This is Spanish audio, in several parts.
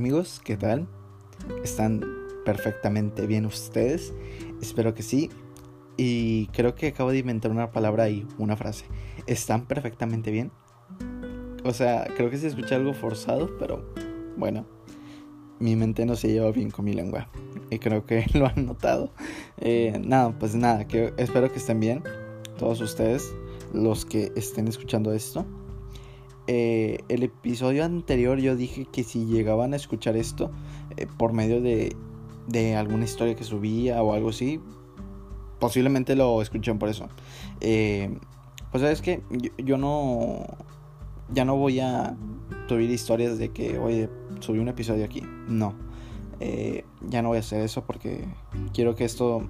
amigos? ¿Qué tal? ¿Están perfectamente bien ustedes? Espero que sí. Y creo que acabo de inventar una palabra y una frase. ¿Están perfectamente bien? O sea, creo que se escucha algo forzado, pero bueno, mi mente no se lleva bien con mi lengua. Y creo que lo han notado. Eh, nada, pues nada, espero que estén bien. Todos ustedes, los que estén escuchando esto. Eh, el episodio anterior yo dije que si llegaban a escuchar esto eh, por medio de, de, alguna historia que subía o algo así, posiblemente lo escuchen por eso. Eh, pues es que yo, no, ya no voy a subir historias de que, oye, subí un episodio aquí. No, ya no voy a hacer eso porque quiero que esto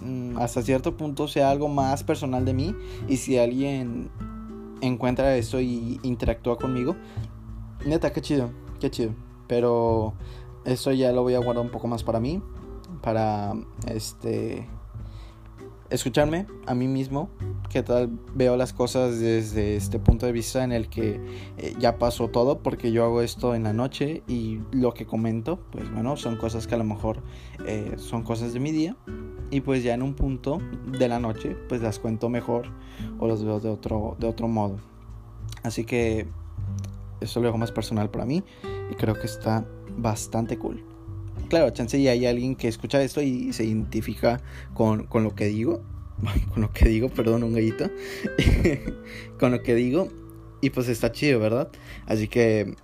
mm, hasta cierto punto sea algo más personal de mí y si alguien encuentra esto y interactúa conmigo. Neta, qué chido, qué chido. Pero eso ya lo voy a guardar un poco más para mí. Para este escucharme a mí mismo. Que tal veo las cosas desde este punto de vista en el que eh, ya pasó todo. Porque yo hago esto en la noche. Y lo que comento, pues bueno, son cosas que a lo mejor eh, son cosas de mi día y pues ya en un punto de la noche pues las cuento mejor o las veo de otro, de otro modo. Así que eso lo dejo más personal para mí y creo que está bastante cool. Claro, chance y hay alguien que escucha esto y se identifica con, con lo que digo. Con lo que digo, perdón, un gallito. con lo que digo. Y pues está chido, ¿verdad? Así que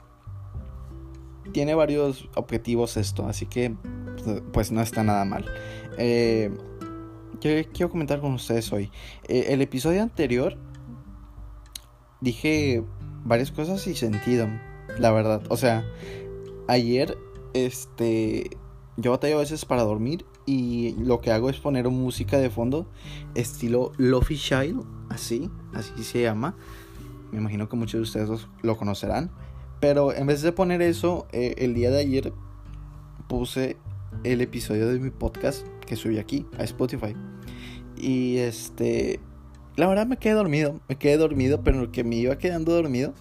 tiene varios objetivos esto. Así que pues no está nada mal. Eh, quiero comentar con ustedes hoy. Eh, el episodio anterior dije varias cosas y sentido, la verdad. O sea, ayer, este, yo batallo a veces para dormir y lo que hago es poner música de fondo, estilo Lofi Child, así, así se llama. Me imagino que muchos de ustedes lo conocerán. Pero en vez de poner eso, eh, el día de ayer puse el episodio de mi podcast que subí aquí a Spotify. Y este, la verdad me quedé dormido, me quedé dormido, pero lo que me iba quedando dormido,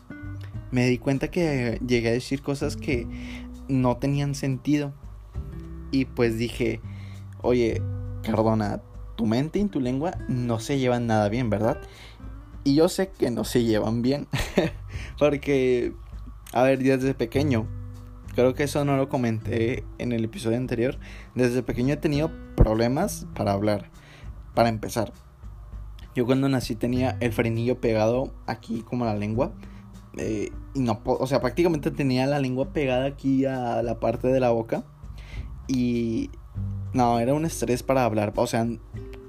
me di cuenta que llegué a decir cosas que no tenían sentido. Y pues dije, oye, perdona, tu mente y tu lengua no se llevan nada bien, ¿verdad? Y yo sé que no se llevan bien, porque, a ver, desde pequeño Creo que eso no lo comenté en el episodio anterior. Desde pequeño he tenido problemas para hablar. Para empezar. Yo cuando nací tenía el frenillo pegado aquí como la lengua. Eh, y no, o sea, prácticamente tenía la lengua pegada aquí a la parte de la boca. Y no, era un estrés para hablar. O sea,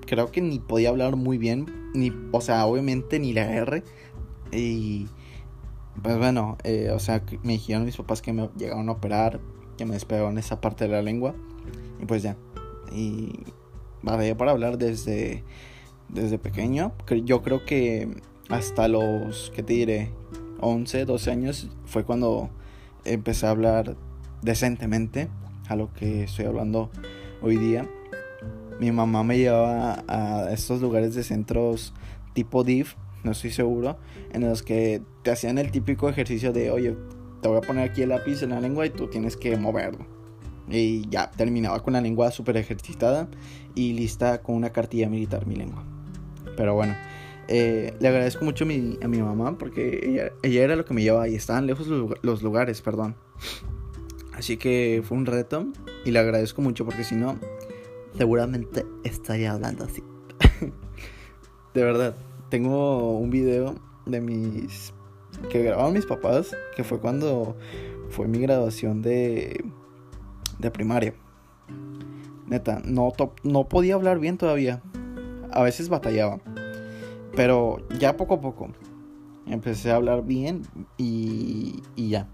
creo que ni podía hablar muy bien. Ni, o sea, obviamente ni la R. Y pues bueno, eh, o sea, me dijeron mis papás que me llegaron a operar, que me despegaron esa parte de la lengua. Y pues ya. Y vale, para hablar desde, desde pequeño. Yo creo que hasta los, ¿qué te diré? 11, 12 años fue cuando empecé a hablar decentemente a lo que estoy hablando hoy día. Mi mamá me llevaba a estos lugares de centros tipo DIF no estoy seguro, en los que te hacían el típico ejercicio de, oye, te voy a poner aquí el lápiz en la lengua y tú tienes que moverlo. Y ya terminaba con la lengua súper ejercitada y lista con una cartilla militar mi lengua. Pero bueno, eh, le agradezco mucho a mi, mamá porque ella, era lo que me llevaba y estaban lejos los lugares, perdón. Así que fue un reto y le agradezco mucho porque si no, seguramente estaría hablando así. de verdad tengo un video de mis que grabaron mis papás, que fue cuando fue mi graduación de de primaria. Neta, no no podía hablar bien todavía. A veces batallaba. Pero ya poco a poco empecé a hablar bien y, y ya.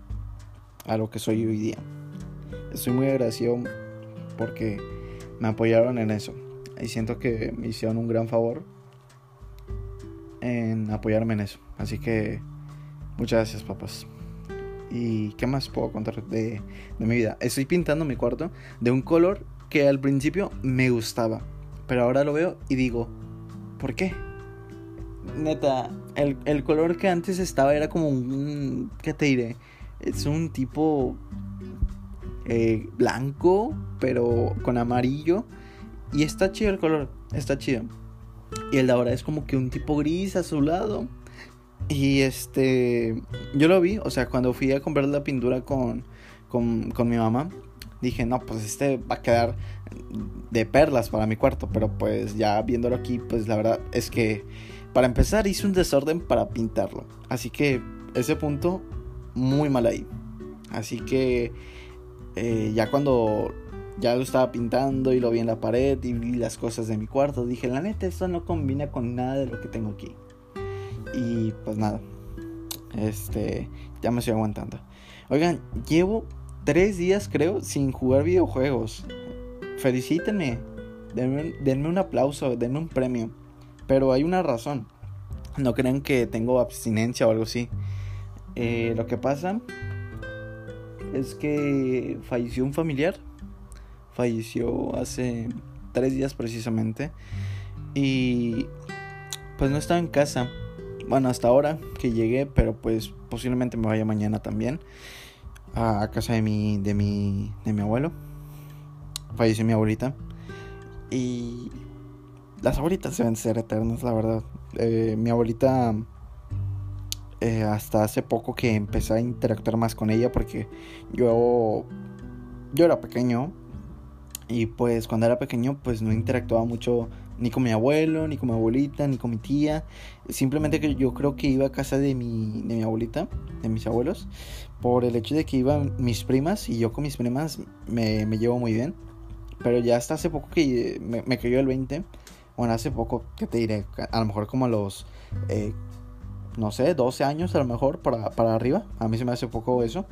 A lo que soy hoy día. Estoy muy agradecido porque me apoyaron en eso. Y siento que me hicieron un gran favor en apoyarme en eso. Así que muchas gracias, papás. ¿Y qué más puedo contar de, de, mi vida? Estoy pintando mi cuarto de un color que al principio me gustaba. Pero ahora lo veo y digo, ¿por qué? Neta, el, el color que antes estaba era como un... ¿Qué te diré? Es un tipo eh, blanco, pero con amarillo. Y está chido el color, está chido. Y el de ahora es como que un tipo gris azulado. Y este, yo lo vi, o sea, cuando fui a comprar la pintura con, con, con mi mamá, dije, no, pues este va a quedar de perlas para mi cuarto. Pero pues ya viéndolo aquí, pues la verdad es que para empezar hice un desorden para pintarlo. Así que ese punto, muy mal ahí. Así que eh, ya cuando ya lo estaba pintando y lo vi en la pared y vi las cosas de mi cuarto, dije, la neta, esto no combina con nada de lo que tengo aquí. Y pues nada, este, ya me estoy aguantando. Oigan, llevo tres días creo sin jugar videojuegos. Felicítenme, denme, denme un aplauso, denme un premio. Pero hay una razón. No crean que tengo abstinencia o algo así. Eh, lo que pasa es que falleció un familiar. Falleció hace tres días precisamente. Y pues no estaba en casa. Bueno, hasta ahora que llegué, pero pues posiblemente me vaya mañana también. A casa de mi, de mi, de mi abuelo. Falleció mi abuelita. Y las abuelitas deben ser eternas, la verdad. Eh, mi abuelita eh, hasta hace poco que empecé a interactuar más con ella porque yo, yo era pequeño y pues cuando era pequeño pues no interactuaba mucho ni con mi abuelo, ni con mi abuelita, ni con mi tía. Simplemente que yo creo que iba a casa de mi, de mi abuelita, de mis abuelos, por el hecho de que iban mis primas y yo con mis primas me, me llevo muy bien. Pero ya hasta hace poco que me, me cayó el 20. Bueno, hace poco, que te diré? A lo mejor como los eh, no sé, 12 años a lo mejor para, para arriba. A mí se me hace poco eso.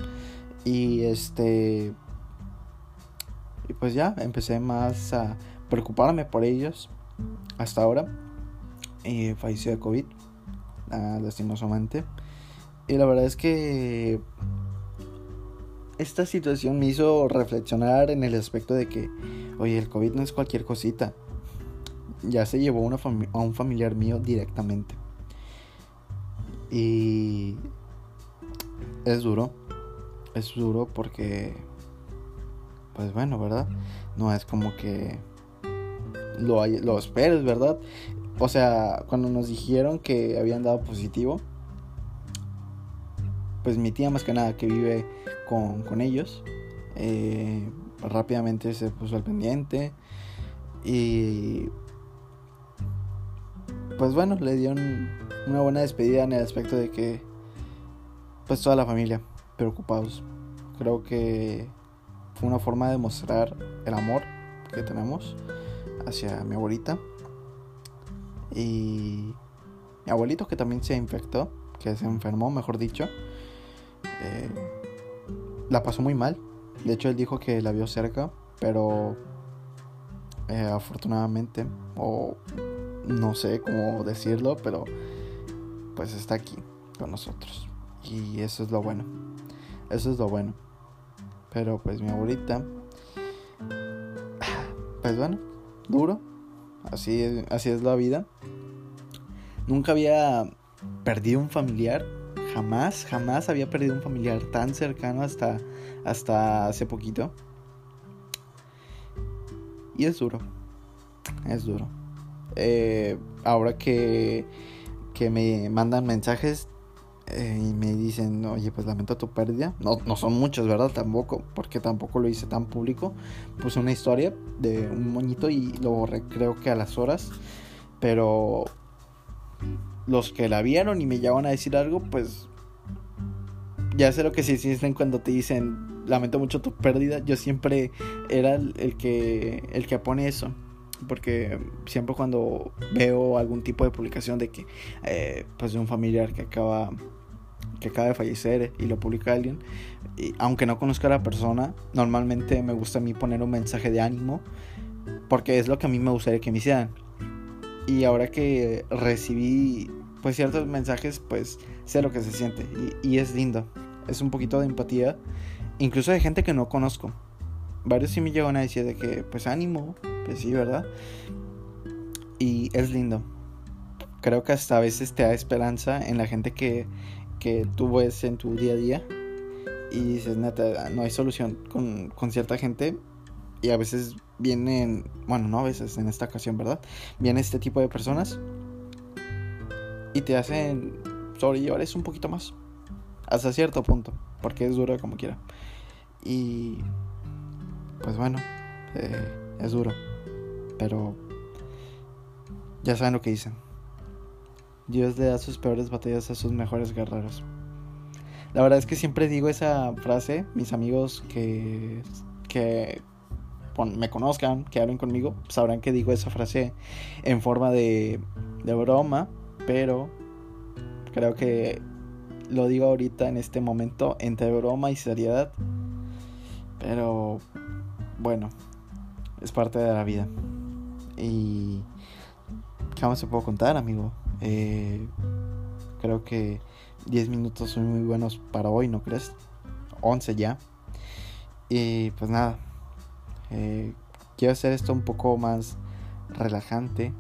Y este... Y pues ya, empecé más a preocuparme por ellos hasta ahora. Y falleció de COVID, ah, lastimosamente. Y la verdad es que esta situación me hizo reflexionar en el aspecto de que, oye, el COVID no es cualquier cosita. Ya se llevó una a un familiar mío directamente. Y es duro, es duro porque, pues bueno, ¿verdad? No es como que lo, lo esperes, ¿verdad? O sea, cuando nos dijeron que habían dado positivo, pues mi tía más que nada que vive con, ellos, eh, rápidamente se puso al pendiente y pues bueno, le dieron una buena despedida en el aspecto de que pues toda la familia preocupados. Creo que fue una forma de mostrar el amor que tenemos hacia mi abuelita y mi abuelito que también se infectó, que se enfermó, mejor dicho. Eh, la pasó muy mal. De hecho, él dijo que la vio cerca, pero eh, afortunadamente, o no sé cómo decirlo, pero pues está aquí con nosotros. Y eso es lo bueno. Eso es lo bueno. Pero pues mi abuelita, pues bueno, duro. Así es, así es la vida. Nunca había perdido un familiar. Jamás, jamás había perdido un familiar tan cercano hasta, hasta hace poquito. Y es duro. Es duro. Eh, ahora que que me mandan mensajes eh, y me dicen, oye, pues lamento tu pérdida. No, no son muchos, ¿verdad? Tampoco, porque tampoco lo hice tan público. Puse una historia de un moñito y lo borré creo que a las horas. Pero los que la vieron y me llevan a decir algo, pues ya sé lo que se sienten cuando te dicen, lamento mucho tu pérdida. Yo siempre era el que, el que pone eso porque siempre cuando veo algún tipo de publicación de que eh, pues de un familiar que acaba que acaba de fallecer y lo publica alguien y aunque no conozca a la persona normalmente me gusta a mí poner un mensaje de ánimo porque es lo que a mí me gustaría que me hicieran. Y ahora que recibí pues ciertos mensajes pues sé lo que se siente y, y es lindo. Es un poquito de empatía incluso de gente que no conozco. Varios sí me llegan a decir de que pues ánimo sí, ¿verdad? Y es lindo. Creo que hasta a veces te da esperanza en la gente que, que tú ves en tu día a día. y dices, neta, no hay solución con, con cierta gente y a veces vienen, bueno, no a veces, en esta ocasión, ¿verdad? Viene este tipo de personas y te hacen sobrellevar eso un poquito más. Hasta cierto punto, porque es duro como quiera. Y pues bueno, eh, es duro. Pero ya saben lo que dicen. Dios le da sus peores batallas a sus mejores guerreros. La verdad es que siempre digo esa frase, mis amigos que, que me conozcan, que hablen conmigo, sabrán que digo esa frase en forma de, de broma, pero creo que lo digo ahorita en este momento entre broma y seriedad. Pero bueno, es parte de la vida. Y ¿qué más se puedo contar, amigo? Eh, creo que 10 minutos son muy buenos para hoy, ¿no crees? 11 ya. Y pues nada, eh, quiero hacer esto un poco más relajante.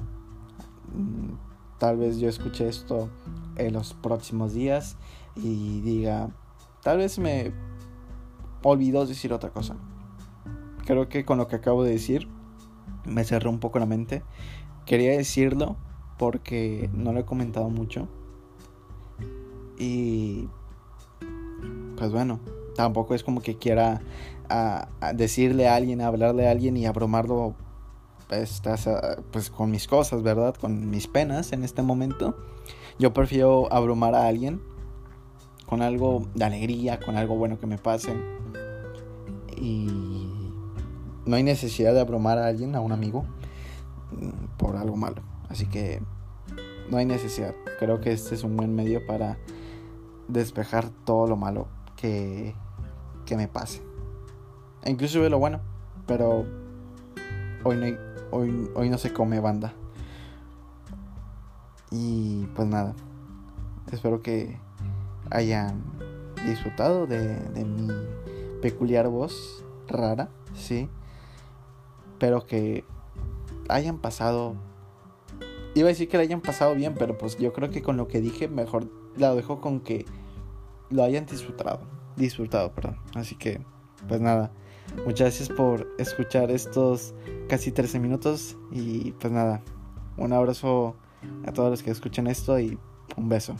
Mm, tal vez yo escuche esto en los próximos días y diga, tal vez me olvidó decir otra cosa. Creo que con lo que acabo de decir me cerró un poco la mente. Quería decirlo porque no lo he comentado mucho. Y pues bueno, tampoco es como que quiera decirle a alguien, hablarle a alguien y abrumarlo pues, pues con mis cosas, ¿verdad? Con mis penas en este momento. Yo prefiero abrumar a alguien con algo de alegría, con algo bueno que me pase. Y no hay necesidad de abrumar a alguien, a un amigo, por algo malo. Así que no hay necesidad. Creo que este es un buen medio para despejar todo lo malo que, que me pase. E incluso lo bueno. Pero hoy no, hoy, hoy no se come banda. Y pues nada. Espero que hayan disfrutado de, de mi peculiar voz rara, sí. Pero que hayan pasado. Iba a decir que la hayan pasado bien, pero pues yo creo que con lo que dije, mejor la dejo con que lo hayan disfrutado. Disfrutado, perdón. Así que, pues nada. Muchas gracias por escuchar estos casi 13 minutos. Y pues nada. Un abrazo a todos los que escuchen esto y un beso.